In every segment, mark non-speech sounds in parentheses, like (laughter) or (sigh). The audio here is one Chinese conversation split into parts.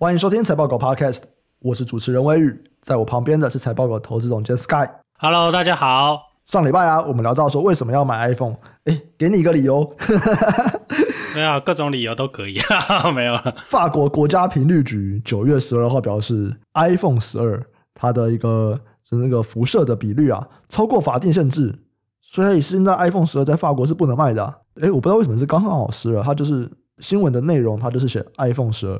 欢迎收听财报狗 Podcast，我是主持人威宇，在我旁边的是财报狗投资总监 Sky。Hello，大家好。上礼拜啊，我们聊到说为什么要买 iPhone，哎，给你一个理由。(laughs) 没有，各种理由都可以。(laughs) 没有。法国国家频率局九月十二号表示，iPhone 十二它的一个是那个辐射的比率啊，超过法定限制，所以现在 iPhone 十二在法国是不能卖的。哎，我不知道为什么是刚刚好十二，它就是新闻的内容，它就是写 iPhone 十二。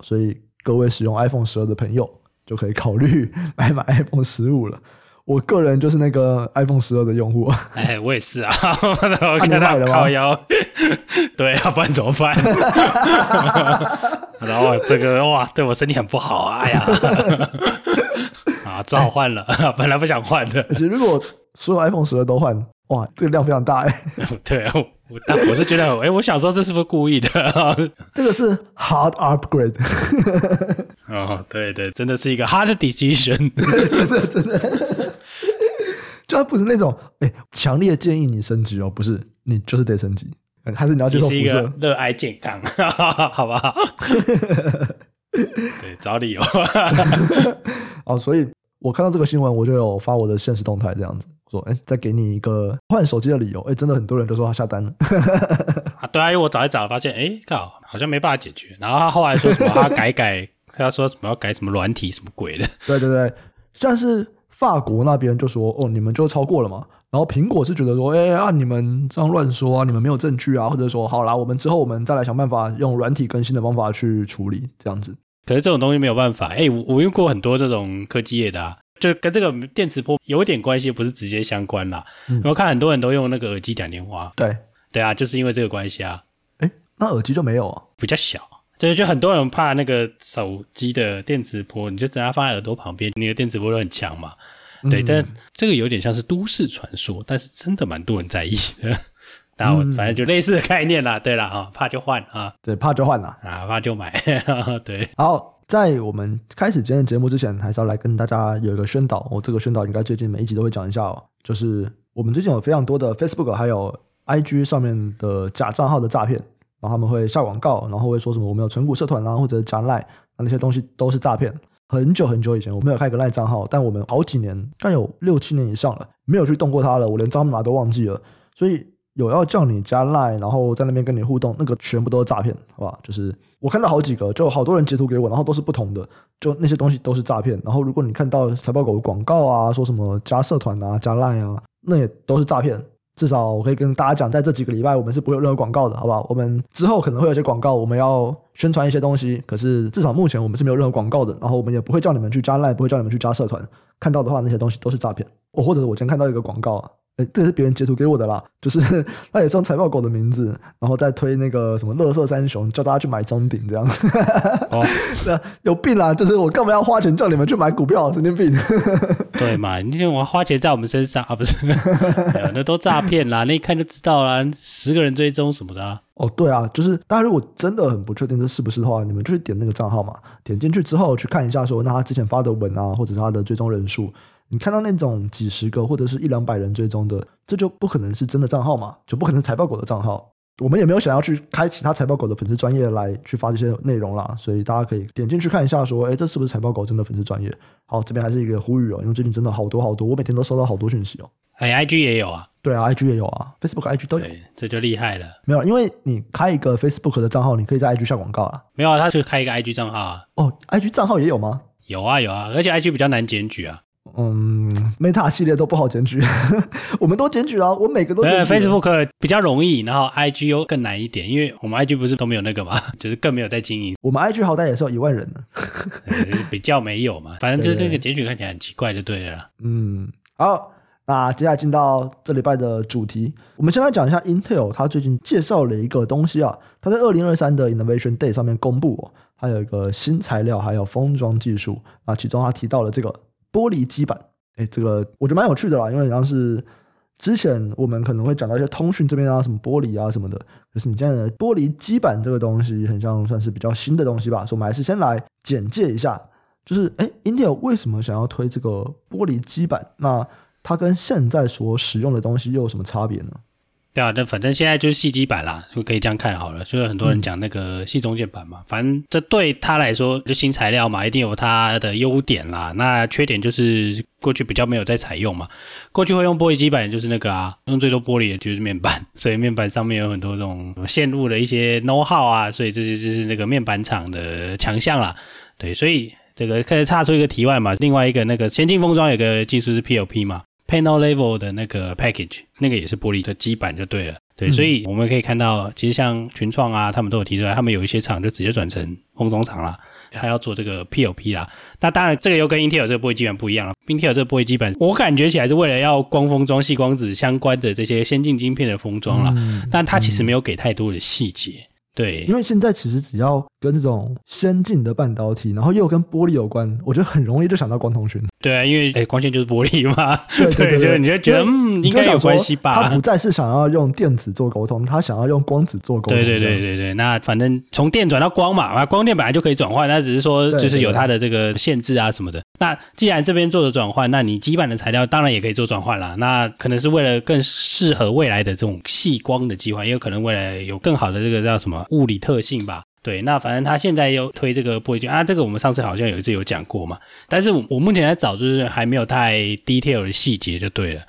所以各位使用 iPhone 十二的朋友就可以考虑 (laughs) 来买 iPhone 十五了。我个人就是那个 iPhone 十二的用户。(laughs) 哎，我也是啊。(laughs) 我看到靠腰。对，要不然怎么办？然后这个哇，对我身体很不好啊！哎呀，啊，只好换了。(laughs) 本来不想换的。而且如果所有 iPhone 十二都换，哇，这个量非常大哎。(laughs) 对啊。但我是觉得，哎、欸，我想说这是不是故意的？(laughs) 这个是 hard upgrade。哦，对对，真的是一个 hard decision，真的真的，就它不是那种哎，强烈建议你升级哦，不是，你就是得升级，还是你要接受辐射？热爱健康，好不好？对，找理由。哦，所以我看到这个新闻，我就有发我的现实动态，这样子。说，哎，再给你一个换手机的理由，哎，真的很多人都说他下单了。(laughs) 啊，对啊，因为我找一找，发现，哎，靠，好像没办法解决。然后他后来说什么，他改改，他说什么要改什么软体什么鬼的。(laughs) 对对对，像是法国那边就说，哦，你们就超过了嘛。然后苹果是觉得说，哎啊，你们这样乱说啊，你们没有证据啊，或者说，好啦，我们之后我们再来想办法用软体更新的方法去处理这样子。可是这种东西没有办法，哎，我我用过很多这种科技业的啊。就跟这个电磁波有点关系，不是直接相关啦。嗯，我看很多人都用那个耳机讲电话。对，对啊，就是因为这个关系啊。诶，那耳机就没有啊？比较小，就是就很多人怕那个手机的电磁波，你就等它放在耳朵旁边，你的电磁波都很强嘛。对，嗯，但这个有点像是都市传说，但是真的蛮多人在意的。然后反正就类似的概念啦。对了，啊，怕就换啊，对，怕就换啦，啊，怕就买。(laughs) 对，好。在我们开始今天的节目之前，还是要来跟大家有一个宣导。我、哦、这个宣导应该最近每一集都会讲一下哦，就是我们最近有非常多的 Facebook 还有 IG 上面的假账号的诈骗，然后他们会下广告，然后会说什么我们有存股社团啊，或者加赖，那那些东西都是诈骗。很久很久以前，我们有开一个赖账号，但我们好几年，大概有六七年以上了，没有去动过它了，我连账密码都忘记了，所以。有要叫你加 Line，然后在那边跟你互动，那个全部都是诈骗，好吧？就是我看到好几个，就好多人截图给我，然后都是不同的，就那些东西都是诈骗。然后如果你看到财报狗的广告啊，说什么加社团啊、加 Line 啊，那也都是诈骗。至少我可以跟大家讲，在这几个礼拜我们是不会有任何广告的，好不好？我们之后可能会有些广告，我们要宣传一些东西，可是至少目前我们是没有任何广告的。然后我们也不会叫你们去加 Line，不会叫你们去加社团。看到的话，那些东西都是诈骗。我或者我今天看到一个广告啊。哎，这是别人截图给我的啦，就是 (laughs) 他也是用财报狗的名字，然后再推那个什么乐色三雄，叫大家去买中鼎这样。哦，(laughs) 那有病啦！就是我干嘛要花钱叫你们去买股票？神经病！对嘛？你就我花钱在我们身上啊？不是，(laughs) 那都诈骗啦！那一看就知道啦，十个人追踪什么的啊。哦，对啊，就是大家如果真的很不确定这是不是的话，你们就去点那个账号嘛，点进去之后去看一下，说那他之前发的文啊，或者是他的追踪人数。你看到那种几十个或者是一两百人追踪的，这就不可能是真的账号嘛，就不可能是财报狗的账号。我们也没有想要去开其他财报狗的粉丝专业来去发这些内容啦，所以大家可以点进去看一下，说，哎，这是不是财报狗真的粉丝专业？好，这边还是一个呼吁哦，因为最近真的好多好多，我每天都收到好多讯息哦。哎，IG 也有啊，对啊，IG 也有啊，Facebook、IG 都有，这就厉害了。没有，因为你开一个 Facebook 的账号，你可以在 IG 下广告啊。没有啊，他就开一个 IG 账号啊。哦，IG 账号也有吗？有啊，有啊，而且 IG 比较难检举啊。嗯，Meta 系列都不好检举，(laughs) 我们都检举了，我每个都检举。Facebook 比较容易，然后 IG 又更难一点，因为我们 IG 不是都没有那个嘛，(laughs) 就是更没有在经营。我们 IG 好歹也是有一万人呢，(laughs) 比较没有嘛，反正就是这个检举看起来很奇怪，就对了。嗯，好，那接下来进到这礼拜的主题，我们先来讲一下 Intel，它最近介绍了一个东西啊，它在二零二三的 Innovation Day 上面公布哦，它有一个新材料，还有封装技术啊，其中它提到了这个。玻璃基板，哎，这个我觉得蛮有趣的啦，因为像是之前我们可能会讲到一些通讯这边啊，什么玻璃啊什么的，可是你这样的玻璃基板这个东西，很像算是比较新的东西吧，所以我们还是先来简介一下，就是哎，Intel 为什么想要推这个玻璃基板？那它跟现在所使用的东西又有什么差别呢？对啊，但反正现在就是细基板啦，就可以这样看好了。所以很多人讲那个细中键板嘛，嗯、反正这对他来说就新材料嘛，一定有它的优点啦。那缺点就是过去比较没有在采用嘛。过去会用玻璃基板，就是那个啊，用最多玻璃的就是面板，所以面板上面有很多这种线路的一些 know how 啊，所以这些就是那个面板厂的强项啦。对，所以这个可以插出一个题外嘛，另外一个那个先进封装有个技术是 PLP 嘛。Panel level 的那个 package，那个也是玻璃的基板就对了，对，嗯、所以我们可以看到，其实像群创啊，他们都有提出来，他们有一些厂就直接转成封装厂啦，还要做这个 PLP 啦。那当然，这个又跟 Intel 这个玻璃基板不一样了。Intel 这个玻璃基板，我感觉起来是为了要光封装、细光子相关的这些先进晶片的封装啦，嗯、但它其实没有给太多的细节。对，因为现在其实只要跟这种先进的半导体，然后又跟玻璃有关，我觉得很容易就想到光通讯。对啊，因为哎光线就是玻璃嘛。对对 (laughs) 对，对，你就觉得嗯，应该有关系吧？他不再是想要用电子做沟通，他想要用光子做沟通。对对对对对，那反正从电转到光嘛，啊，光电本来就可以转换，那只是说就是有它的这个限制啊什么的。对对对，那既然这边做的转换，那你基板的材料当然也可以做转换啦。那可能是为了更适合未来的这种细光的计划，也有可能未来有更好的这个叫什么物理特性。吧，对，那反正他现在又推这个玻璃基板啊，这个我们上次好像有一次有讲过嘛，但是我我目前在找，就是还没有太 detail 的细节就对了，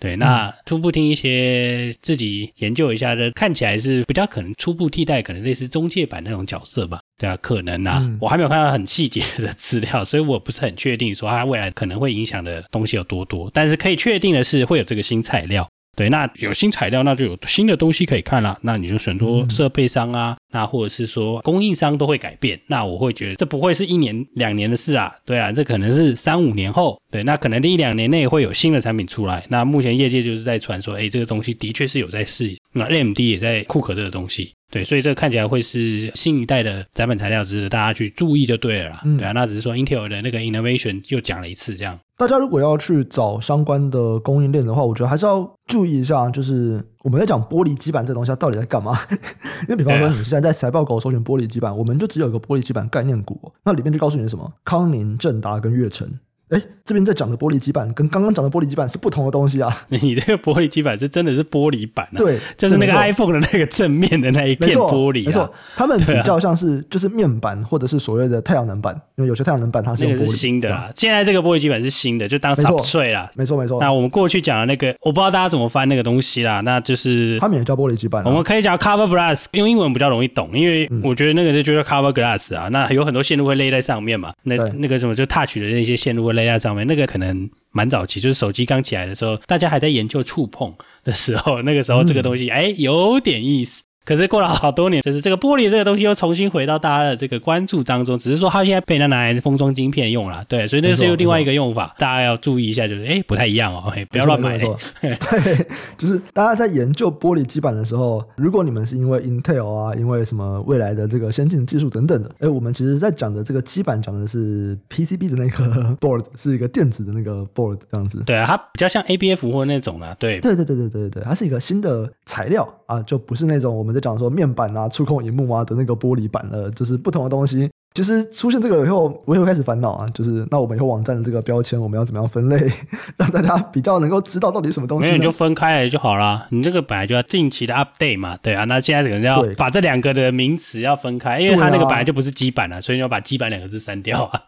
对，那初步听一些自己研究一下的，看起来是比较可能初步替代，可能类似中介版那种角色吧，对啊，可能啊，嗯、我还没有看到很细节的资料，所以我不是很确定说它未来可能会影响的东西有多多，但是可以确定的是会有这个新材料。对，那有新材料，那就有新的东西可以看了。那你就很多设备商啊，嗯、那或者是说供应商都会改变。那我会觉得这不会是一年两年的事啊，对啊，这可能是三五年后。对，那可能一两年内会有新的产品出来。那目前业界就是在传说，哎，这个东西的确是有在试。那 AMD 也在库克这个东西。对，所以这个看起来会是新一代的展板材料，值得大家去注意就对了啦。嗯、对啊，那只是说 Intel 的那个 innovation 又讲了一次这样。大家如果要去找相关的供应链的话，我觉得还是要注意一下，就是我们在讲玻璃基板这东西它到底在干嘛？(laughs) 因为比方说你现在在财报狗搜寻玻璃基板，我们就只有一个玻璃基板概念股，那里面就告诉你什么康宁、正达跟悦成。哎，这边在讲的玻璃基板跟刚刚讲的玻璃基板是不同的东西啊！你这个玻璃基板是真的是玻璃板啊？对，就是那个 iPhone 的那个正面的那一片玻璃啊。没错，他们比较像是 (laughs) 就是面板或者是所谓的太阳能板，因为有些太阳能板它是用玻璃。那个是新的啦，现在这个玻璃基板是新的，就当 substrate 啦。没错没错。那我们过去讲的那个，我不知道大家怎么翻那个东西啦，那就是他们也叫玻璃基板。我们可以讲 cover glass，用英文比较容易懂，因为我觉得那个就叫 cover glass 啊。那有很多线路会勒在上面嘛，那那个什么就 touch 的那些线路会勒在上面，那个。可能蛮早期，就是手机刚起来的时候，大家还在研究触碰的时候，那个时候这个东西哎、嗯、有点意思。可是过了好多年，就是这个玻璃这个东西又重新回到大家的这个关注当中，只是说它现在被它拿来封装晶片用了，对，所以那是又另外一个用法，大家要注意一下，就是哎不太一样哦，不要乱买。(laughs) 对，就是大家在研究玻璃基板的时候，如果你们是因为 Intel 啊，因为什么未来的这个先进技术等等的，哎，我们其实在讲的这个基板讲的是 PCB 的那个 (laughs) board，是一个电子的那个 board 这样子。对啊，它比较像 ABF 或那种啊，对，对对对对对对，它是一个新的材料啊，就不是那种我们。在讲说面板啊、触控荧幕啊的那个玻璃板了，就是不同的东西。其实出现这个以后，我也会开始烦恼啊，就是那我们以后网站的这个标签，我们要怎么样分类，(laughs) 让大家比较能够知道到底什么东西？那你就分开来就好了。你这个本来就要定期的 update 嘛，对啊。那现在可能要把这两个的名词要分开，因为它那个本来就不是基板了，所以你要把基板两个字删掉啊。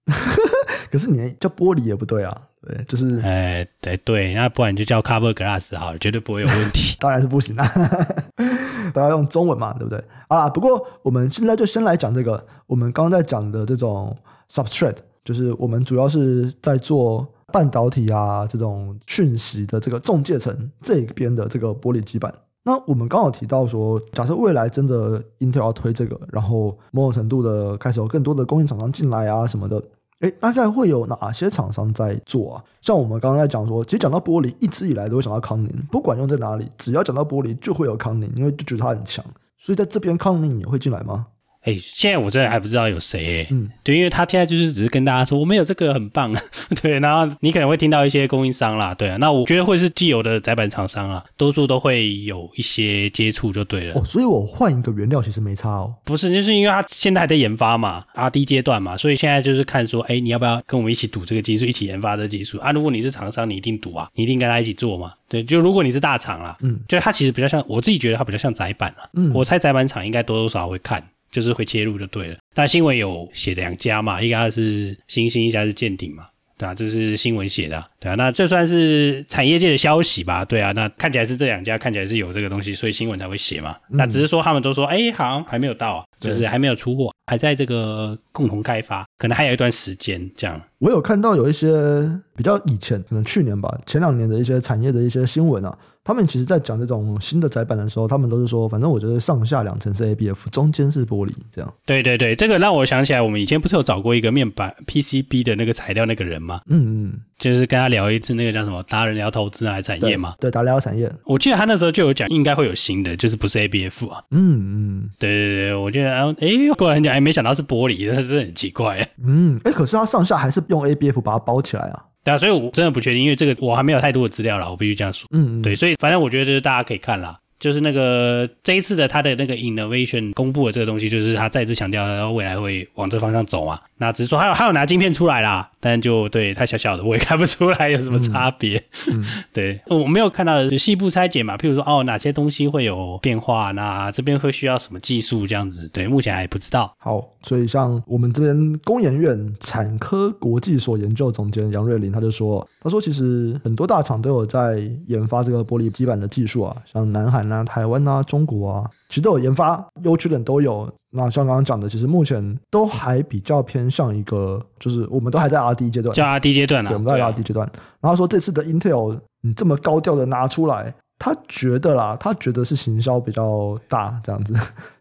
(laughs) 可是你叫玻璃也不对啊。对，就是，哎，对对，那不然就叫 cover glass 好了，绝对不会有问题。(laughs) 当然是不行啦，都要用中文嘛，对不对？啊，不过我们现在就先来讲这个，我们刚刚在讲的这种 substrate，就是我们主要是在做半导体啊这种讯息的这个中介层这一边的这个玻璃基板。那我们刚好提到说，假设未来真的 Intel 要推这个，然后某种程度的开始有更多的供应厂商进来啊什么的。哎，大概会有哪些厂商在做啊？像我们刚刚在讲说，其实讲到玻璃，一直以来都会想到康宁，不管用在哪里，只要讲到玻璃，就会有康宁，因为就觉得它很强。所以在这边，康宁也会进来吗？哎，现在我真的还不知道有谁，嗯，对，因为他现在就是只是跟大家说我们有这个很棒，(laughs) 对，然后你可能会听到一些供应商啦，对啊，那我觉得会是既有的载板厂商啊，多数都会有一些接触就对了。哦，所以我换一个原料其实没差哦。不是，就是因为他现在还在研发嘛，R&D 阶段嘛，所以现在就是看说，哎，你要不要跟我们一起赌这个技术，一起研发这个技术啊？如果你是厂商，你一定赌啊，你一定跟他一起做嘛。对，就如果你是大厂啦，嗯，就它其实比较像，我自己觉得它比较像载板啊，嗯，我猜载板厂应该多多少少会看。就是会切入就对了，但新闻有写两家嘛，一家是欣兴，一家是舰艇嘛，对啊，这是新闻写的啊，对啊，那这算是产业界的消息吧，对啊，那看起来是这两家看起来是有这个东西，所以新闻才会写嘛，那只是说他们都说，哎，好像还没有到啊，就是还没有出货，还在这个共同开发，可能还有一段时间这样。我有看到有一些比较以前，可能去年吧，前两年的一些产业的一些新闻啊。他们其实，在讲这种新的窄板的时候，他们都是说，反正我觉得上下两层是 ABF，中间是玻璃，这样。对对对，这个让我想起来，我们以前不是有找过一个面板 PCB 的那个材料那个人吗？嗯嗯，就是跟他聊一次那个叫什么达人聊投资还是产业嘛？对，达人聊产业。我记得他那时候就有讲，应该会有新的，就是不是 ABF 啊？嗯嗯，对对对，我觉得哎，过来讲，哎，没想到是玻璃，(laughs) 那是很奇怪。(laughs) 嗯，哎，可是它上下还是用 ABF 把它包起来啊。对啊，所以我真的不确定，因为这个我还没有太多的资料了，我必须这样说。嗯，对，所以反正我觉得就是大家可以看啦，就是那个这一次的他的那个 innovation 公布的这个东西，就是他再次强调，然后未来会往这方向走嘛。那只是说还有还有拿晶片出来啦，但就对太小小的，我也看不出来有什么差别。嗯，(laughs) 对，我没有看到细部拆解嘛，譬如说哦哪些东西会有变化，那这边会需要什么技术这样子，对，目前还不知道。好，所以像我们这边工研院产科国际所研究总监杨瑞麟他就说，他说其实很多大厂都有在研发这个玻璃基板的技术啊，像南韩啊、台湾啊、中国啊，其实都有研发，优缺点都有。那像刚刚讲的，其实目前都还比较偏向一个，就是我们都还在 R&D 阶段，叫 R&D 阶段啊，对，我们都在 R&D 阶段。然后说这次的 Intel，你这么高调的拿出来。他觉得啦，他觉得是行销比较大这样子，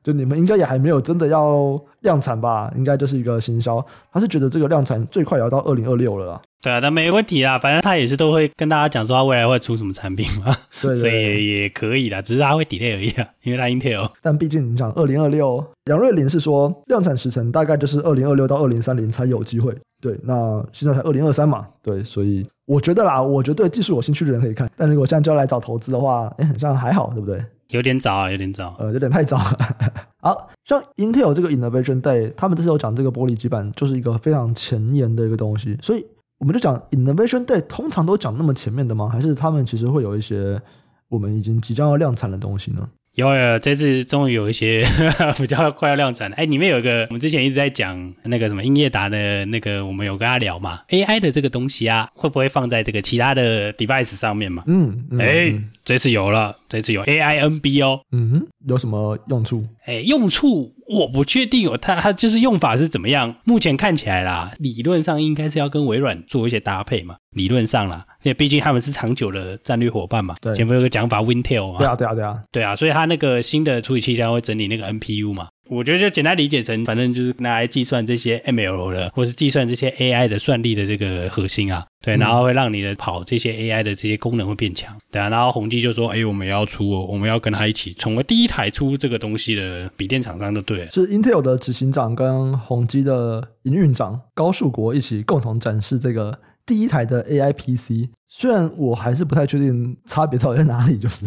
就你们应该也还没有真的要量产吧？应该就是一个行销。他是觉得这个量产最快也要到二零二六了啦。对啊，那没问题啦，反正他也是都会跟大家讲说他未来会出什么产品嘛，(laughs) 对，对，所以也，也可以啦，只是他会 delay 而已啊，因为他 Intel。但毕竟你讲二零二六，杨瑞麟是说量产时程大概就是二零二六到二零三零才有机会。对，那现在才二零二三嘛，对，所以我觉得啦，我觉得对技术有兴趣的人可以看，但如果现在就要来找投资的话，哎，好像还好，对不对？有点早啊，有点早，呃，有点太早了。(laughs) 好，像 Intel 这个 Innovation Day，他们这次有讲这个玻璃基板就是一个非常前沿的一个东西，所以我们就讲 Innovation Day 通常都讲那么前面的吗？还是他们其实会有一些我们已经即将要量产的东西呢？有有，这次终于有一些呵呵比较快要量产了。哎，里面有一个，我们之前一直在讲那个什么英业达的那个，我们有跟他聊嘛，AI 的这个东西啊，会不会放在这个其他的 device 上面嘛？嗯，哎、这次有了，这次有 AI NB 哦。嗯哼，有什么用处？哎，用处我不确定哦，它它就是用法是怎么样？目前看起来啦，理论上应该是要跟微软做一些搭配嘛。理论上啦，因为毕竟他们是长久的战略伙伴嘛。对，前面有个讲法，Wintel 嘛。对啊，对啊，对啊，对啊，所以它那个新的处理器将会整理那个 NPU 嘛。我觉得就简单理解成，反正就是拿来计算这些 ML 的，或是计算这些 AI 的算力的这个核心啊。对，然后会让你的跑这些 AI 的这些功能会变强。对啊，然后宏基就说：“哎，我们也要出哦，我们要跟他一起成为第一台出这个东西的笔电厂商，就对了。”是 Intel 的执行长跟宏基的营运长高树国一起共同展示这个。第一台的 AI PC，虽然我还是不太确定差别到底在哪里，就是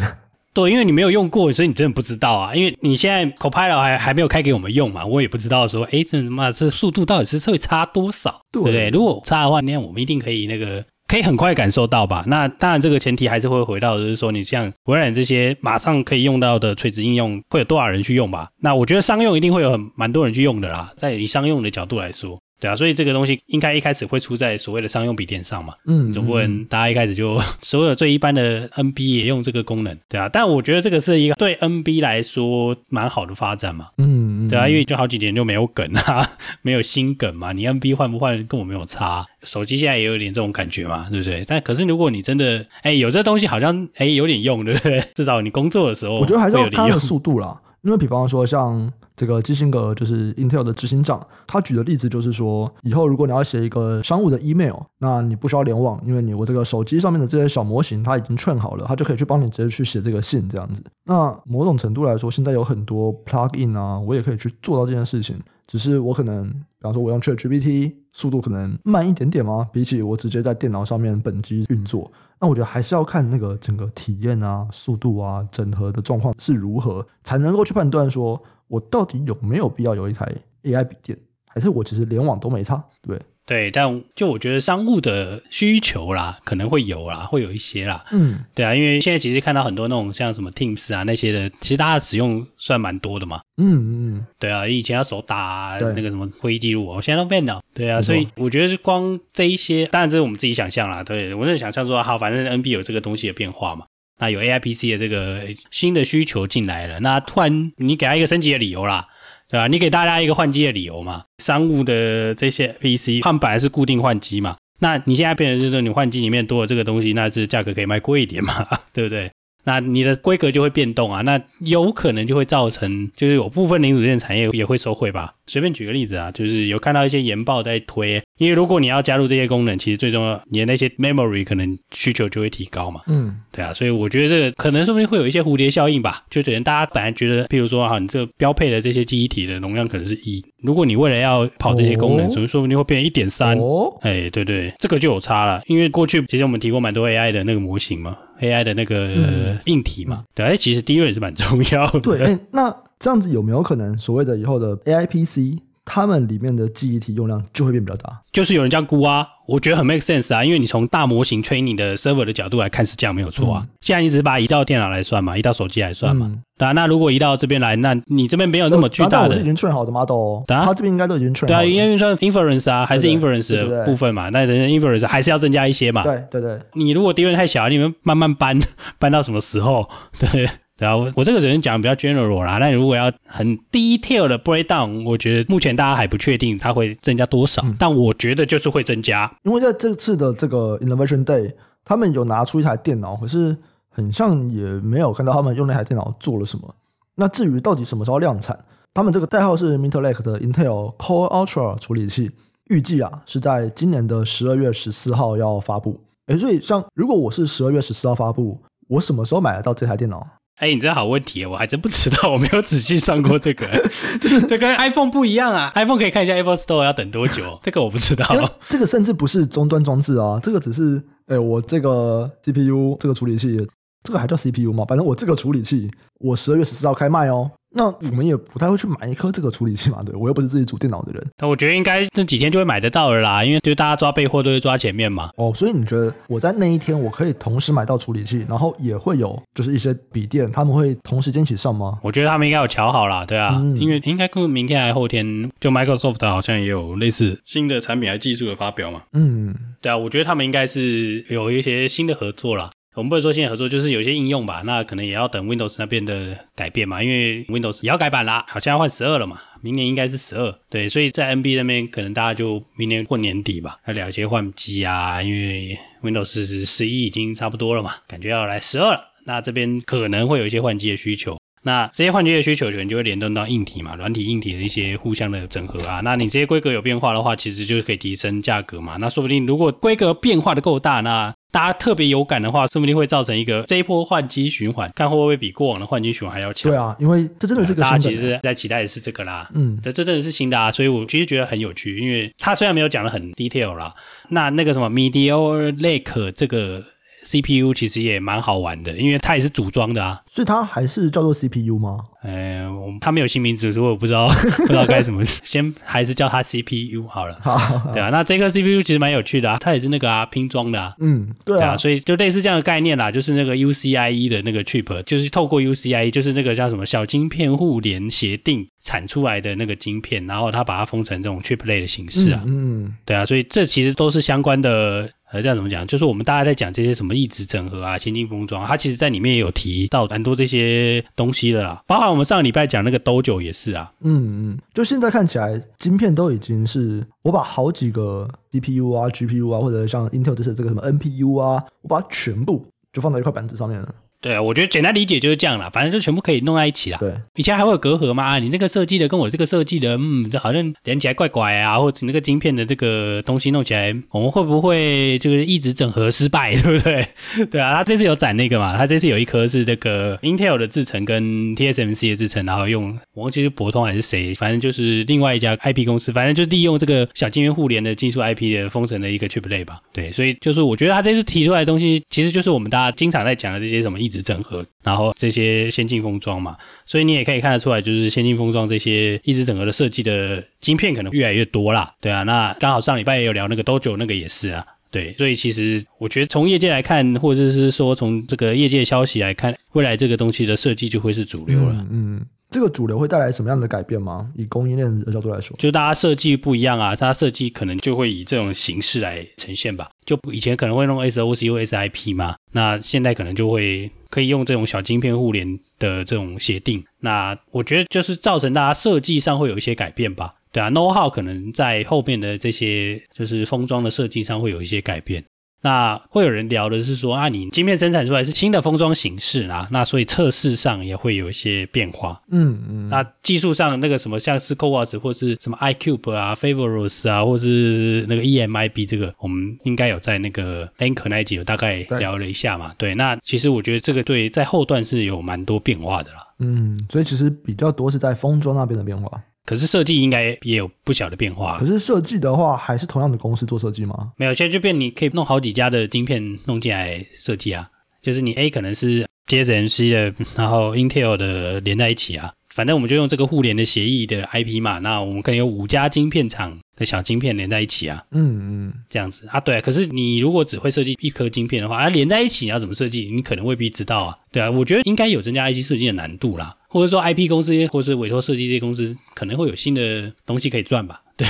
对，因为你没有用过，所以你真的不知道啊。因为你现在 Copilot 还还没有开给我们用嘛，我也不知道说，哎，这他妈这速度到底是会差多少，对不对？如果差的话，那我们一定可以那个可以很快感受到吧？那当然，这个前提还是会回到，就是说你像微软这些马上可以用到的垂直应用，会有多少人去用吧？那我觉得商用一定会有很蛮多人去用的啦，在以商用的角度来说。对啊，所以这个东西应该一开始会出在所谓的商用笔电上嘛，嗯，总不能大家一开始就 (laughs) 所有最一般的 NB 也用这个功能，对啊，但我觉得这个是一个对 NB 来说蛮好的发展嘛，嗯，对啊，因为就好几年就没有梗啊，(laughs) 没有新梗嘛，你 NB 换不换跟我没有差，手机现在也有点这种感觉嘛，对不对？但可是如果你真的哎有这东西好像哎有点用，对不对？至少你工作的时候，我觉得还是要看它的速度啦。因为比方说像这个基辛格就是 Intel 的执行长，他举的例子就是说，以后如果你要写一个商务的 email，那你不需要联网，因为你我这个手机上面的这些小模型它已经串好了，它就可以去帮你直接去写这个信这样子。那某种程度来说，现在有很多 plugin 啊，我也可以去做到这件事情。只是我可能，比方说我用 ChatGPT，速度可能慢一点点吗？比起我直接在电脑上面本机运作，那我觉得还是要看那个整个体验啊、速度啊、整合的状况是如何，才能够去判断说我到底有没有必要有一台 AI 笔电，还是我其实联网都没差，对。对，但就我觉得商务的需求啦，可能会有啦，会有一些啦。嗯，对啊，因为现在其实看到很多那种像什么 Teams 啊那些的，其实大家使用算蛮多的嘛。嗯嗯，对啊，以前要手打、啊、那个什么会议记录，我现在都变了。对啊，所以我觉得光这一些，当然这是我们自己想象啦。对，我是想象说，好，反正 NB 有这个东西的变化嘛，那有 AI PC 的这个新的需求进来了，那突然你给他一个升级的理由啦。对吧？你给大家一个换机的理由嘛？商务的这些 PC，他们本来是固定换机嘛？那你现在变成就是你换机里面多了这个东西，那这价格可以卖贵一点嘛？(laughs) 对不对？那你的规格就会变动啊，那有可能就会造成，就是有部分零组件产业也会收回吧。随便举个例子啊，就是有看到一些研报在推，因为如果你要加入这些功能，其实最重要，你的那些 memory 可能需求就会提高嘛。嗯，对啊，所以我觉得这个可能说不定会有一些蝴蝶效应吧，就可能大家本来觉得，譬如说啊，你这个标配的这些记忆体的容量可能是一，如果你为了要跑这些功能，所以说不定会变成一点三。哦，哎，对对，这个就有差了，因为过去其实我们提过蛮多 AI 的那个模型嘛。AI 的那个硬体嘛，嗯、对，哎，其实 DRAM 也是蛮重要的。对，哎，那这样子有没有可能，所谓的以后的 AI PC，他们里面的记忆体用量就会变比较大？就是有人这样估啊，我觉得很 make sense 啊，因为你从大模型 training 的 server 的角度来看是这样没有错啊。嗯、现在你只是把它移到电脑来算嘛，移到手机来算嘛。嗯对啊，那如果移到这边来，那你这边没有那么巨大的，我是已经 train 好的 model，哦，啊，他这边应该都已经 train 好了。对啊，因为算 inference 啊，还是 inference 的部分嘛，那人家 inference 还是要增加一些嘛。对对对，你如果 DRAM 太小，你们慢慢搬，(laughs) 搬到什么时候？对，然后我这个只能讲比较 general 啦。那如果要很 detail 的 breakdown，我觉得目前大家还不确定它会增加多少，嗯、但我觉得就是会增加，因为在这次的这个 Innovation Day，他们有拿出一台电脑，可是。很像也没有看到他们用那台电脑做了什么。那至于到底什么时候量产，他们这个代号是 Meteor Lake 的 Intel Core Ultra 处理器，预计啊是在今年的十二月十四号要发布。诶，所以像如果我是十二月十四号发布，我什么时候买得到这台电脑？哎，你这好问题，我还真不知道，我没有仔细算过这个。(laughs) 就是这跟 iPhone 不一样啊，iPhone 可以看一下 Apple Store 要等多久，这个我不知道。这个甚至不是终端装置啊，这个只是诶我这个 CPU 这个处理器。这个还叫 CPU 吗？反正我这个处理器，我十二月十四号开卖哦。那我们也不太会去买一颗这个处理器嘛，对，我又不是自己组电脑的人。那我觉得应该这几天就会买得到了啦，因为就大家抓备货都会抓前面嘛。哦，所以你觉得我在那一天我可以同时买到处理器，然后也会有就是一些笔电，他们会同时间一起上吗？我觉得他们应该有瞧好啦，对啊，嗯、因为应该跟明天还后天，就 Microsoft 好像也有类似新的产品还技术的发表嘛。嗯，对啊，我觉得他们应该是有一些新的合作啦。我们不会说现在合作，就是有些应用吧，那可能也要等 Windows 那边的改变嘛，因为 Windows 也要改版啦，好像要换十二了嘛，明年应该是十二，对，所以在 NB 那边可能大家就明年过年底吧，要聊一些换机啊，因为 Windows 十一已经差不多了嘛，感觉要来十二了，那这边可能会有一些换机的需求。那这些换机的需求可能就会联动到硬体嘛，软体、硬体的一些互相的整合啊。那你这些规格有变化的话，其实就是可以提升价格嘛。那说不定如果规格变化的够大，那大家特别有感的话，说不定会造成一个这一波换机循环，看会不会比过往的换机循环还要强。对啊，因为这真的是个新的。大家其实在期待的是这个啦。嗯，这这真的是新的啊，所以我其实觉得很有趣，因为它虽然没有讲的很 detail 啦，那那个什么 Meteor Lake 这个。CPU 其实也蛮好玩的，因为它也是组装的啊，所以它还是叫做 CPU 吗？呃，它没有新名字，所以我不知道 (laughs) 不知道该怎么，(laughs) 先还是叫它 CPU 好了。好，好，对啊，那这个 CPU 其实蛮有趣的啊，它也是那个啊拼装的啊，嗯，对啊，对啊，所以就类似这样的概念啦，就是那个 UCIe 的那个 chip，就是透过 UCIe，就是那个叫什么小晶片互联协定产出来的那个晶片，然后它把它封成这种 chip 类的形式啊，嗯，嗯对啊，所以这其实都是相关的。呃，这样怎么讲？就是我们大家在讲这些什么异质整合啊、先进封装，它其实在里面也有提到很多这些东西的啦。包含我们上个礼拜讲那个 Dojo 也是啊。嗯嗯，就现在看起来，晶片都已经是我把好几个 CPU 啊、GPU 啊，或者像 Intel 这些这个什么 NPU 啊，我把它全部就放在一块板子上面了。对啊，我觉得简单理解就是这样啦，反正就全部可以弄在一起啦。对，以前还会有隔阂吗？你那个设计的跟我这个设计的，嗯，这好像连起来怪怪啊，或者那个晶片的这个东西弄起来，我们会不会就是一直整合失败，(laughs) 对不对？对啊，他这次有展那个嘛，他这次有一颗是这个 Intel 的制程跟 TSMC 的制程，然后用我忘记是博通还是谁，反正就是另外一家 IP 公司，反正就利用这个小晶圆互联的技术 IP 的封神的一个 chiplet 吧。对，所以就是我觉得他这次提出来的东西，其实就是我们大家经常在讲的这些什么一直整合，然后这些先进封装嘛，所以你也可以看得出来，就是先进封装这些一直整合的设计的晶片可能越来越多啦。对啊，那刚好上礼拜也有聊那个 Dojo 那个也是啊。对，所以其实我觉得从业界来看，或者是说从这个业界消息来看，未来这个东西的设计就会是主流了。嗯。嗯这个主流会带来什么样的改变吗？以供应链的角度来说，就大家设计不一样啊，它设计可能就会以这种形式来呈现吧。就以前可能会弄 SOC 或 SIP 嘛，那现在可能就会可以用这种小晶片互联的这种协定。那我觉得就是造成大家设计上会有一些改变吧。对啊，know how 可能在后面的这些就是封装的设计上会有一些改变。那会有人聊的是说啊，你晶片生产出来是新的封装形式啦，那所以测试上也会有一些变化。嗯嗯。那技术上那个什么像是 CoWoS 或是什么 iCube 啊、Favoros 啊，或是那个 EMIB 这个，我们应该有在那个 Anchor 那一集有大概聊了一下嘛。对，对，那其实我觉得这个对在后段是有蛮多变化的啦。嗯，所以其实比较多是在封装那边的变化。可是设计应该也有不小的变化。可是设计的话，还是同样的公司做设计吗？没有，现在就变你可以弄好几家的晶片弄进来设计啊。就是你 A 可能是 TSMC 的，然后 Intel 的连在一起啊。反正我们就用这个互联的协议的 IP 嘛。那我们可能有五家晶片厂的小晶片连在一起啊。嗯嗯，这样子啊，对啊。可是你如果只会设计一颗晶片的话，啊连在一起你要怎么设计？你可能未必知道啊。对啊，我觉得应该有增加 IC 设计的难度啦。或者说，IP 公司或者是委托设计这些公司可能会有新的东西可以赚吧？(laughs) 对，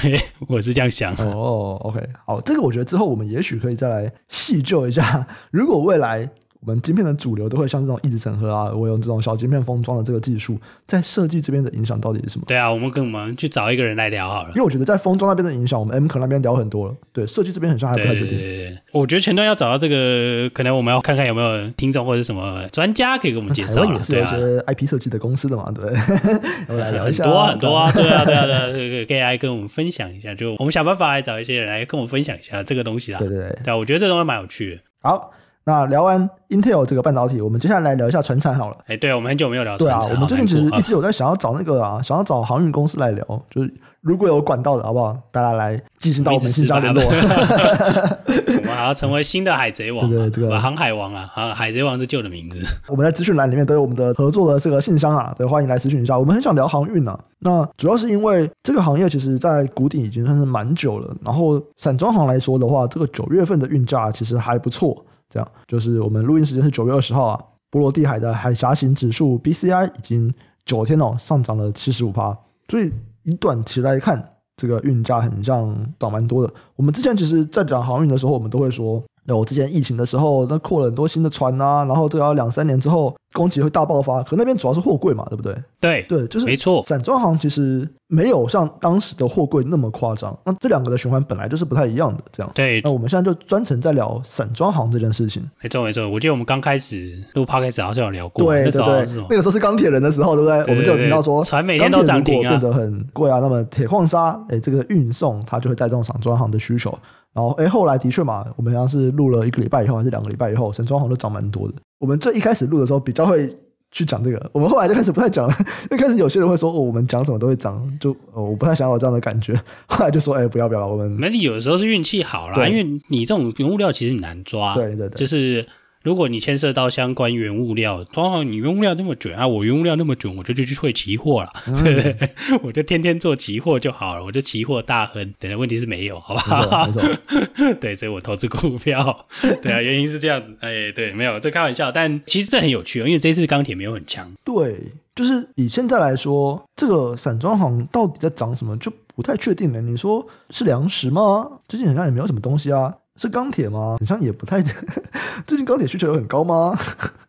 我是这样想。哦，OK，好，这个我觉得之后我们也许可以再来细究一下，如果未来。我们晶片的主流都会像这种一直整合啊，我用这种小晶片封装的这个技术，在设计这边的影响到底是什么？对啊，我们跟我们去找一个人来聊好了。因为我觉得在封装那边的影响，我们 M 可那边聊很多了。对，设计这边很像还不太确定。对，对，对，对，我觉得前端要找到这个，可能我们要看看有没有听众或者什么专家可以给我们介绍。台湾也是有一些 IP 设计的公司的嘛，对？(laughs) 我们来聊一下。很多啊，很多啊，对啊，对啊，对啊，可以可以来跟我们分享一下。就我们想办法来找一些人来跟我们分享一下这个东西啦。对对对，对啊，我觉得这东西蛮有趣的。好。那聊完 Intel 这个半导体，我们接下来来聊一下船产好了。哎，对，我们很久没有聊船产。对啊，我们最近其实一直有在想要找那个啊，想要找航运公司来聊，就是如果有管道的好不好？大家来进行到我们信箱联络。(laughs) 我们还要成为新的海贼王，对对，这个航海王啊，啊，海贼王是旧的名字。我们在资讯栏里面都有我们的合作的这个信箱啊，对，欢迎来咨询一下。我们很想聊航运啊，那主要是因为这个行业其实在谷底已经算是蛮久了，然后散装行来说的话，这个九月份的运价其实还不错。这样就是我们录音时间是九月二十号啊，波罗的海的海峡型指数 BCI 已经九天哦上涨了七十五趴，所以以短期来看，这个运价很像涨蛮多的。我们之前其实，在讲航运的时候，我们都会说。那我之前疫情的时候，那扩了很多新的船啊，然后这个要两三年之后供给会大爆发。可那边主要是货柜嘛，对不对？对对，就是没错。散装行其实没有像当时的货柜那么夸张。那这两个的循环本来就是不太一样的，这样。对。那我们现在就专程在聊散装行这件事情。没错没错，我记得我们刚开始录 Podcast 好像有聊过。对对对，那个时候是钢铁人的时候，对不对？我们就有提到说，船每天都涨停啊，变得很贵啊。那么铁矿砂，哎，这个运送它就会带动散装行的需求。然后，哎，后来的确嘛，我们好像是录了一个礼拜以后，还是两个礼拜以后，神装航都涨蛮多的。我们最一开始录的时候比较会去讲这个，我们后来就开始不太讲了。(laughs) 一开始有些人会说，哦，我们讲什么都会涨，就哦，我不太想要有这样的感觉。(laughs) 后来就说，哎，不要不要，我们。那你有的时候是运气好啦，因为你这种原物料其实很难抓。对对对，就是。如果你牵涉到相关原物料，刚好你原物料那么准啊，我原物料那么准，我就就去会期货了，嗯、对不对？(laughs) 我就天天做期货就好了，我就期货大亨。对，问题是没有，好不好？没错，(laughs) 对，所以我投资股票，(laughs) 对啊，原因是这样子。哎，对，没有，这开玩笑，但其实这很有趣哦，因为这一次钢铁没有很强。对，就是以现在来说，这个散装行到底在涨什么，就不太确定了。你说是粮食吗？最近好像也没有什么东西啊。是钢铁吗？好像也不太。(laughs) 最近钢铁需求有很高吗？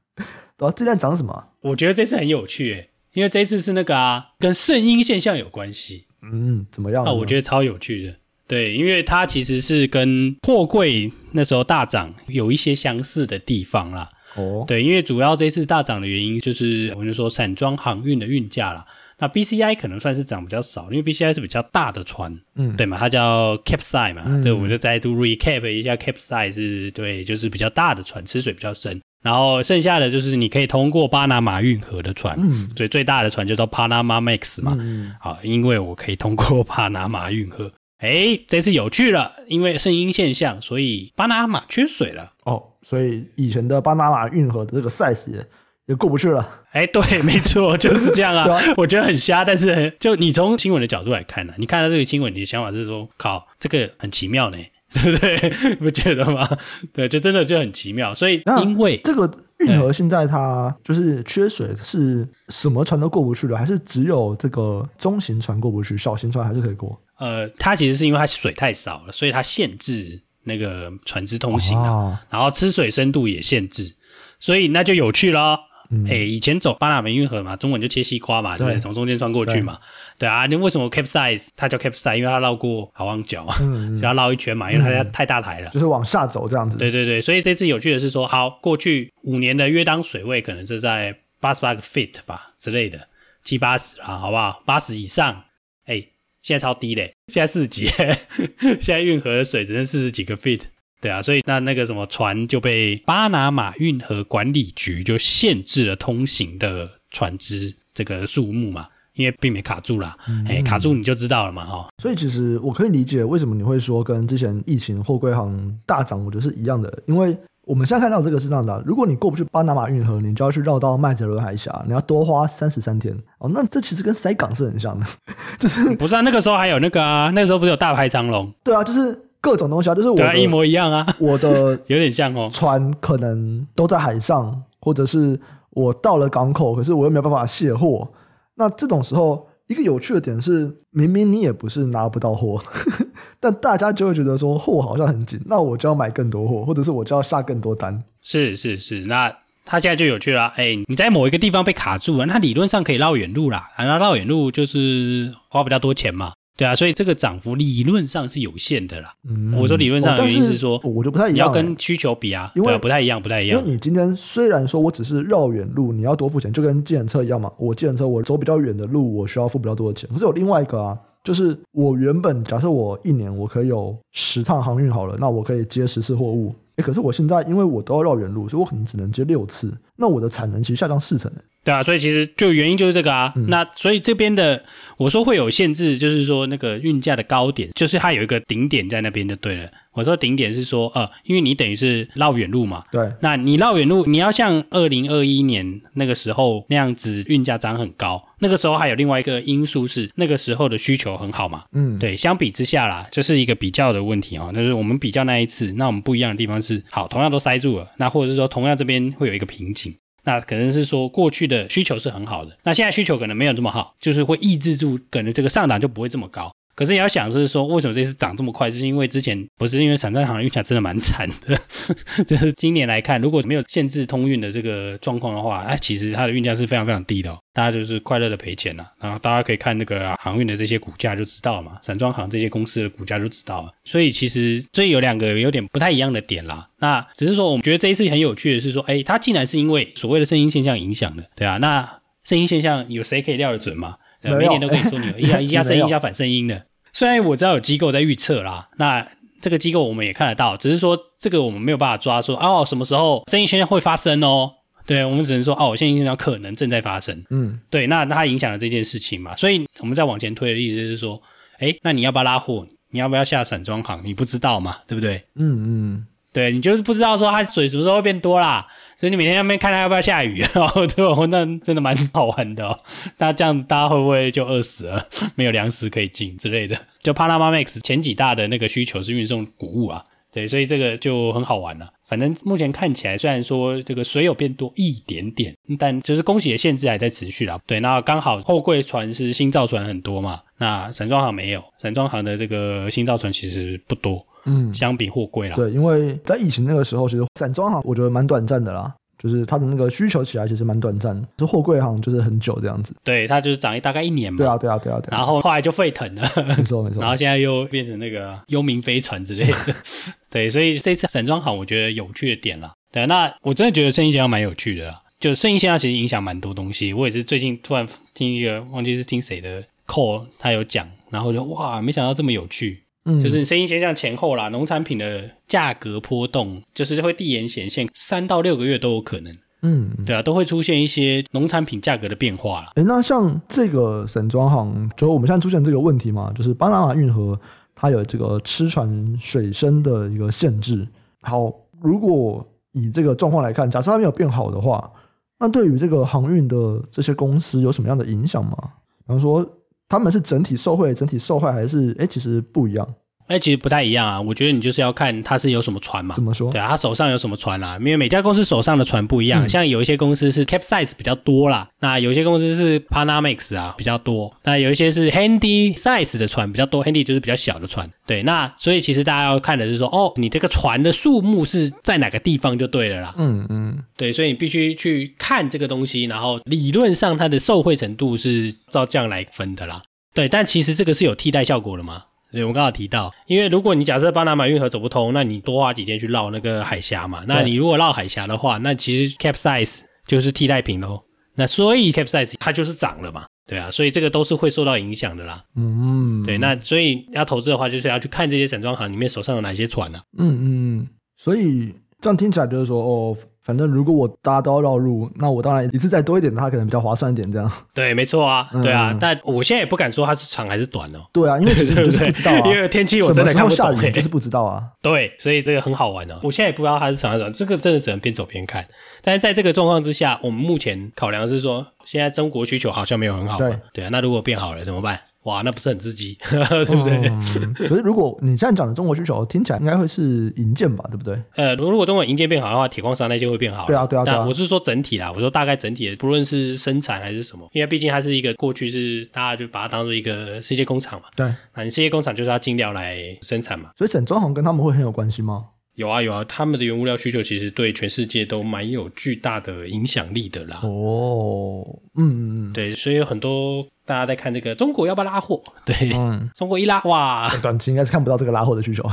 (laughs) 对啊，这段涨什么？我觉得这次很有趣诶，因为这次是那个啊，跟圣婴现象有关系。嗯，怎么样？啊，我觉得超有趣的。对，因为它其实是跟货柜那时候大涨有一些相似的地方啦。哦，对，因为主要这次大涨的原因就是，我就说散装航运的运价啦。那 BCI 可能算是涨比较少，因为 BCI 是比较大的船，嗯，对嘛，它叫 Capesize 嘛，嗯、对，我就再度 recap 一下 Capesize 是，对，就是比较大的船，吃水比较深。然后剩下的就是你可以通过巴拿马运河的船，嗯，所以最大的船就叫 Panama Max 嘛，嗯，好，因为我可以通过巴拿马运河。哎，这次有趣了，因为圣婴现象，所以巴拿马缺水了。哦，所以以前的巴拿马运河的这个 size 也也过不去了。哎，对，(laughs) 没错，就是这样啊。(laughs) 啊我觉得很瞎，但是就你从新闻的角度来看呢、啊，你看到这个新闻，你的想法是说，靠，这个很奇妙呢。(laughs) 对不对？不觉得吗？对，就真的就很奇妙。所以，因为这个运河现在它就是缺水，是什么船都过不去了，还是只有这个中型船过不去，小型船还是可以过？呃，它其实是因为它水太少了，所以它限制那个船只通行啊，哦、然后吃水深度也限制，所以那就有趣了。嗯、嘿，以前走巴拿马运河嘛，中文就切西瓜嘛，对不对？从中间穿过去嘛，对，对啊。你为什么 capsize 它叫 capsize？因为它绕过好望角，嗯，(laughs) 就要绕一圈嘛，因为它太大台了，就是往下走这样子。对对对，所以这次有趣的是说，好，过去五年的约当水位可能是在八十八个 feet 吧之类的，七八十啊，好不好？八十以上，哎，现在超低嘞，现在四十几，(laughs) 现在运河的水只剩四十几个 feet。对啊，所以那那个什么船就被巴拿马运河管理局就限制了通行的船只这个数目嘛，因为并没卡住啦，哎、嗯嗯，卡住你就知道了嘛，哈。所以其实我可以理解为什么你会说跟之前疫情货柜行大涨，我觉得是一样的，因为我们现在看到这个是这样的，如果你过不去巴拿马运河，你就要去绕到麦哲伦海峡，你要多花三十三天哦，那这其实跟塞港是很像的，(laughs) 就是不是啊？那个时候还有那个啊，那个时候不是有大排长龙？对啊，就是。各种东西啊，就是我的一模一样啊，我的 (laughs) 有点像哦。船可能都在海上，或者是我到了港口，可是我又没有办法卸货。那这种时候，一个有趣的点是，明明你也不是拿不到货，(laughs) 但大家就会觉得说货好像很紧，那我就要买更多货，或者是我就要下更多单。是是是，那他现在就有趣了。哎，你在某一个地方被卡住了，那理论上可以绕远路啦，啊，那绕远路就是花比较多钱嘛。对啊，所以这个涨幅理论上是有限的啦。嗯，我说理论上的原因是说，我就不太一样，你要跟需求比啊，因为、啊、不太一样，不太一样。因为你今天虽然说我只是绕远路，你要多付钱，就跟计程车一样嘛。我计程车我走比较远的路，我需要付比较多的钱。可是有另外一个啊，就是我原本假设我一年我可以有十趟航运好了，那我可以接十次货物。诶，可是我现在因为我都要绕远路，所以我可能只能接六次，那我的产能其实下降四成。对啊，所以其实就原因就是这个啊。嗯、那所以这边的我说会有限制，就是说那个运价的高点，就是它有一个顶点在那边就对了。我说顶点是说，呃，因为你等于是绕远路嘛。对。那你绕远路，你要像二零二一年那个时候那样子运价涨很高，那个时候还有另外一个因素是那个时候的需求很好嘛。嗯。对，相比之下啦，就是一个比较的问题啊、哦。就是我们比较那一次，那我们不一样的地方是，好，同样都塞住了，那或者是说同样这边会有一个瓶颈。那可能是说过去的需求是很好的，那现在需求可能没有这么好，就是会抑制住，可能这个上涨就不会这么高。可是你要想，就是说，为什么这次涨这么快？就是因为之前不是因为散装航运价真的蛮惨的，(laughs) 就是今年来看，如果没有限制通运的这个状况的话，哎，其实它的运价是非常非常低的哦，大家就是快乐的赔钱了。然后大家可以看那个航运的这些股价就知道嘛，散装航这些公司的股价就知道了。所以其实这有两个有点不太一样的点啦。那只是说，我们觉得这一次很有趣的是说，哎，它竟然是因为所谓的声音现象影响的，对啊？那声音现象有谁可以料得准吗？每年都可以说你有一下一下声音，一下反声音的。虽然我知道有机构在预测啦，那这个机构我们也看得到，只是说这个我们没有办法抓说哦，什么时候圣婴现象会发生哦？对，我们只能说哦，现在现象可能正在发生。嗯，对，那它影响了这件事情嘛，所以我们再往前推的意思就是说，哎，那你要不要拉货？你要不要下散装行？你不知道嘛，对不对？嗯嗯。对，你就是不知道说它水什么时候会变多啦，所以你每天在那边看它要不要下雨，(laughs) 然后对吧？那真的蛮好玩的哦。那这样大家会不会就饿死了，(laughs) 没有粮食可以进之类的？就 Panama Max 前几大的那个需求是运送谷物啊，对，所以这个就很好玩了。反正目前看起来，虽然说这个水有变多一点点，但就是供给的限制还在持续啦。对，那刚好货柜船是新造船很多嘛，那散装行没有，散装行的这个新造船其实不多。嗯，相比货柜啦，对，因为在疫情那个时候，其实散装行我觉得蛮短暂的啦，就是它的那个需求起来其实蛮短暂的，是货柜行就是很久这样子。对，它就是涨一大概一年嘛。对啊，对啊，对啊，对啊。然后后来就沸腾了，没错没错。然后现在又变成那个幽冥飞船之类的。(laughs) 对，所以这次散装行我觉得有趣的点啦，对，那我真的觉得生意现象蛮有趣的啦。就生意现象其实影响蛮多东西。我也是最近突然听一个忘记是听谁的 call，他有讲，然后就哇，没想到这么有趣。嗯，就是声音现象前后啦，农产品的价格波动，就是会递延显现，三到六个月都有可能。嗯，对啊，都会出现一些农产品价格的变化了。诶，那像这个散装行，就我们现在出现这个问题嘛，就是巴拿马运河它有这个吃船水深的一个限制。好，如果以这个状况来看，假设它没有变好的话，那对于这个航运的这些公司有什么样的影响吗？比方说，他们是整体受贿、整体受害，还是诶，其实不一样？哎，其实不太一样啊。我觉得你就是要看他是有什么船嘛。怎么说？对啊，他手上有什么船啊？因为每家公司手上的船不一样。嗯、像有一些公司是 Capesize 比较多啦，那有一些公司是 Panamax 啊比较多。那有一些是 Handy size 的船比较多，Handy 就是比较小的船。对，那所以其实大家要看的是说，哦，你这个船的数目是在哪个地方就对了啦。嗯嗯，对，所以你必须去看这个东西，然后理论上它的受惠程度是照这样来分的啦。对，但其实这个是有替代效果的吗？对，我刚好提到，因为如果你假设巴拿马运河走不通，那你多花几天去绕那个海峡嘛。那你如果绕海峡的话，那其实 capsize 就是替代品喽。那所以 capsize 它就是涨了嘛。对啊，所以这个都是会受到影响的啦。嗯，对，那所以要投资的话，就是要去看这些散装行里面手上有哪些船呢？啊？嗯嗯，所以这样听起来就是说，哦。反正如果我大家都要绕路，那我当然一次再多一点，它可能比较划算一点，这样。对，没错啊，对啊。嗯、但我现在也不敢说它是长还是短哦。对啊，因为其实 (laughs) 就是不知道啊。因为天气我真的看不懂，就是不知道啊。对，所以这个很好玩哦。我现在也不知道它是长还是短，这个真的只能边走边看。但是在这个状况之下，我们目前考量是说，现在中国需求好像没有很好。对，对啊。那如果变好了怎么办？哇，那不是很刺激，(laughs) 对不对？嗯、可是如果你现在讲的中国需求听起来应该会是银建吧，对不对？呃，如果中国银建变好的话，铁矿砂那些会变好。对啊，对啊，对啊。但我是说整体啦，我说大概整体的，不论是生产还是什么，因为毕竟它是一个过去是大家就把它当做一个世界工厂嘛。对，那你世界工厂就是要进料来生产嘛。所以整装行跟他们会很有关系吗？有啊有啊，他们的原物料需求其实对全世界都蛮有巨大的影响力的啦。哦，嗯嗯嗯，对，所以有很多。大家在看这个中国要不要拉货？对，嗯，(laughs) 中国一拉，哇，(laughs) 短期应该是看不到这个拉货的需求。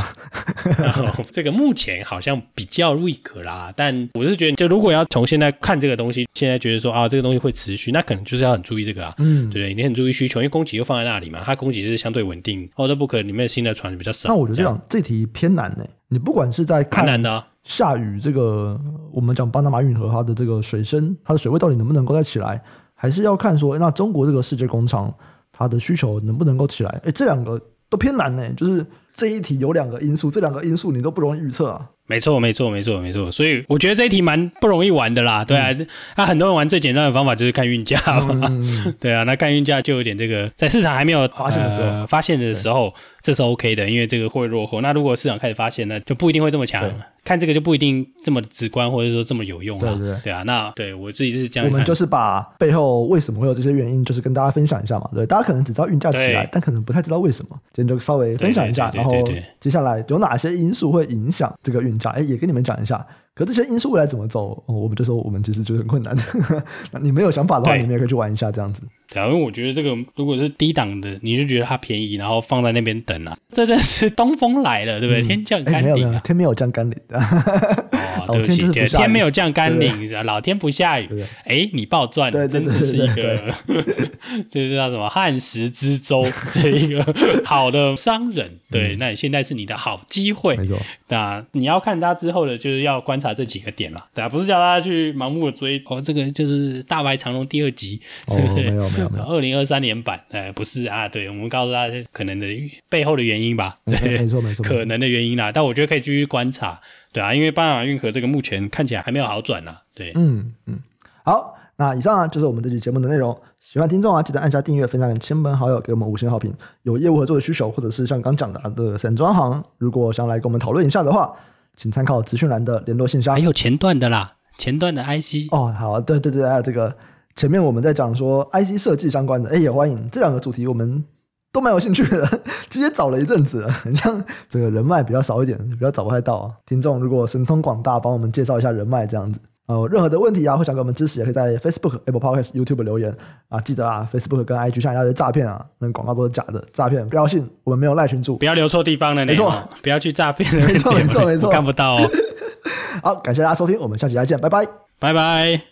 然 (laughs) 后这个目前好像比较 weak 啦，但我是觉得，就如果要从现在看这个东西，现在觉得说啊，这个东西会持续，那可能就是要很注意这个啊，嗯，对不对？你很注意需求，因为供给又放在那里嘛，它供给是相对稳定。哦，这 book 里面新的船比较少。那我觉得这样这题偏难呢。你不管是在看难的下雨，这个我们讲巴拿马运河它的这个水深，它的水位到底能不能够再起来？还是要看说，那中国这个世界工厂它的需求能不能够起来？哎，这两个都偏难呢。就是这一题有两个因素，这两个因素你都不容易预测啊。没错，没错，没错，没错。所以我觉得这一题蛮不容易玩的啦。对啊，那、嗯啊、很多人玩最简单的方法就是看运价嘛。嗯、(laughs) 对啊，那看运价就有点这个，在市场还没有发现的时候，呃、发现的时候。这是 OK 的，因为这个会落后。那如果市场开始发现，那就不一定会这么强。看这个就不一定这么直观，或者说这么有用。对对对，对啊。那对我自己是这样。我们就是把背后为什么会有这些原因，就是跟大家分享一下嘛。对，大家可能只知道运价起来，但可能不太知道为什么。今天就稍微分享一下，然后接下来有哪些因素会影响这个运价？哎，也跟你们讲一下。可这些因素未来怎么走，哦、我们就说我们其实觉得很困难的。(laughs) 那你没有想法的话，你们也可以去玩一下这样子。对啊，因为我觉得这个如果是低档的，你就觉得它便宜，然后放在那边等啊。这真是东风来了，对不对？嗯、天降甘霖、啊欸，没有没有，天没有降甘霖的。(laughs) 哦，对不起，天，天没有降甘霖，老天不下雨。哎，你暴赚，对对对，真的是一个，(laughs) 这叫什么汉时之舟，这一个好的商人。对，嗯、那你现在是你的好机会。没错，那你要看他之后的，就是要观察这几个点了。对啊，不是叫大家去盲目的追。哦，这个就是大白长龙第二集。哦，没有没有没有，二零二三年版。哎，不是啊，对，我们告诉大家可能的背后的原因吧。对，没错没错，可能的原因啦。但我觉得可以继续观察。对啊，因为巴拿马运河这个目前看起来还没有好转啦。对，嗯嗯，好。那以上啊，就是我们这期节目的内容。喜欢听众啊，记得按下订阅，分享给亲朋好友，给我们五星好评。有业务合作的需求，或者是像刚讲的的散装行，如果想来跟我们讨论一下的话，请参考资讯栏的联络信箱。还有前段的啦，前段的 IC 哦，好，对对对，还有这个前面我们在讲说 IC 设计相关的，哎，也欢迎这两个主题，我们都蛮有兴趣的，(laughs) 直接找了一阵子了，很像这个人脉比较少一点，比较找不太到啊。听众如果神通广大，帮我们介绍一下人脉这样子。呃，任何的问题啊，或想给我们支持，也可以在 Facebook、Apple Podcast、YouTube 留言啊。记得啊，Facebook 跟 IG 上一大堆诈骗啊，那广告都是假的，诈骗不要信。我们没有赖群主，不要留错地方了，没错，不要去诈骗。没错，没错，没错，看不到哦。(laughs) 好，感谢大家收听，我们下期再见，拜拜，拜拜。